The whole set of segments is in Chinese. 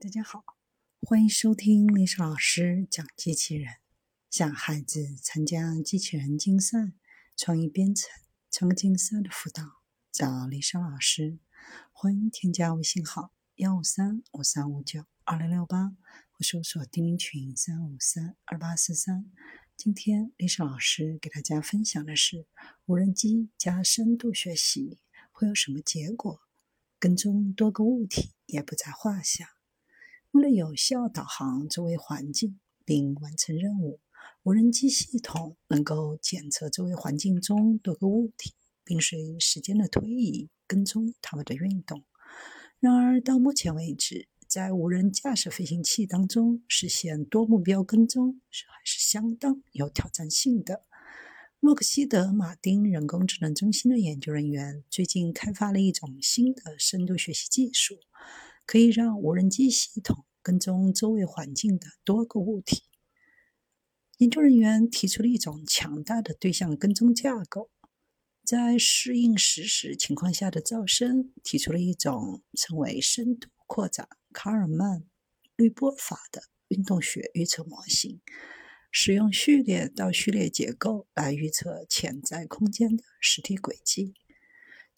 大家好，欢迎收听历史老师讲机器人。想孩子参加机器人竞赛、创意编程、创客竞赛的辅导，找历史老师。欢迎添加微信号幺五三五三五九二零六八，或搜索钉钉群三五三二八四三。今天历史老师给大家分享的是无人机加深度学习会有什么结果？跟踪多个物体也不在话下。为了有效导航周围环境并完成任务，无人机系统能够检测周围环境中多个物体，并随时间的推移跟踪它们的运动。然而，到目前为止，在无人驾驶飞行器当中实现多目标跟踪是还是相当有挑战性的。洛克希德马丁人工智能中心的研究人员最近开发了一种新的深度学习技术。可以让无人机系统跟踪周围环境的多个物体。研究人员提出了一种强大的对象跟踪架构，在适应实时情况下的噪声，提出了一种称为深度扩展卡尔曼滤波法的运动学预测模型，使用序列到序列结构来预测潜在空间的实体轨迹。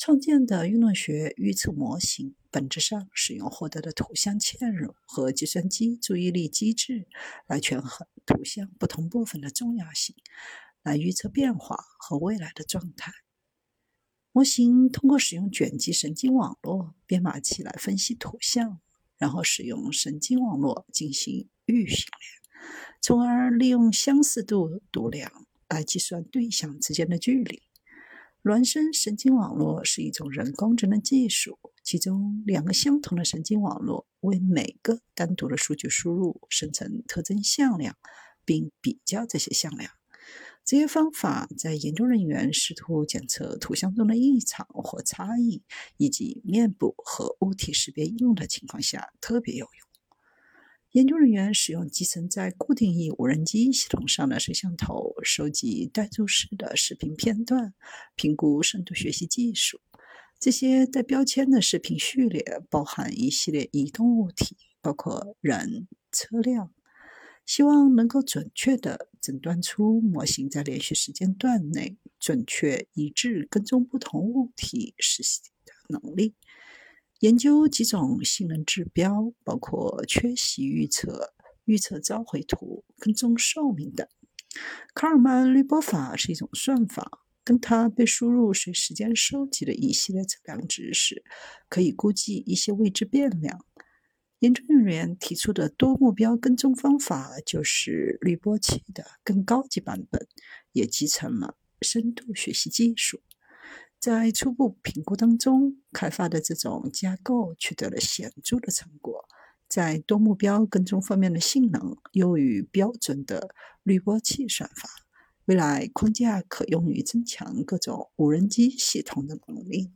创建的运动学预测模型本质上使用获得的图像嵌入和计算机注意力机制来权衡图像不同部分的重要性，来预测变化和未来的状态。模型通过使用卷积神经网络编码器来分析图像，然后使用神经网络进行预训练，从而利用相似度度量来计算对象之间的距离。孪生神经网络是一种人工智能技术，其中两个相同的神经网络为每个单独的数据输入生成特征向量，并比较这些向量。这些方法在研究人员试图检测图像中的异常或差异，以及面部和物体识别应用的情况下特别有用。研究人员使用集成在固定翼无人机系统上的摄像头收集带注式的视频片段，评估深度学习技术。这些带标签的视频序列包含一系列移动物体，包括人、车辆，希望能够准确地诊断出模型在连续时间段内准确一致跟踪不同物体实习的能力。研究几种性能指标，包括缺席预测、预测召回图、跟踪寿命等。卡尔曼滤波法是一种算法，跟它被输入随时间收集的一系列测量知识，可以估计一些未知变量。研究人员提出的多目标跟踪方法就是滤波器的更高级版本，也集成了深度学习技术。在初步评估当中，开发的这种架构取得了显著的成果，在多目标跟踪方面的性能优于标准的滤波器算法。未来框架可用于增强各种无人机系统的能力。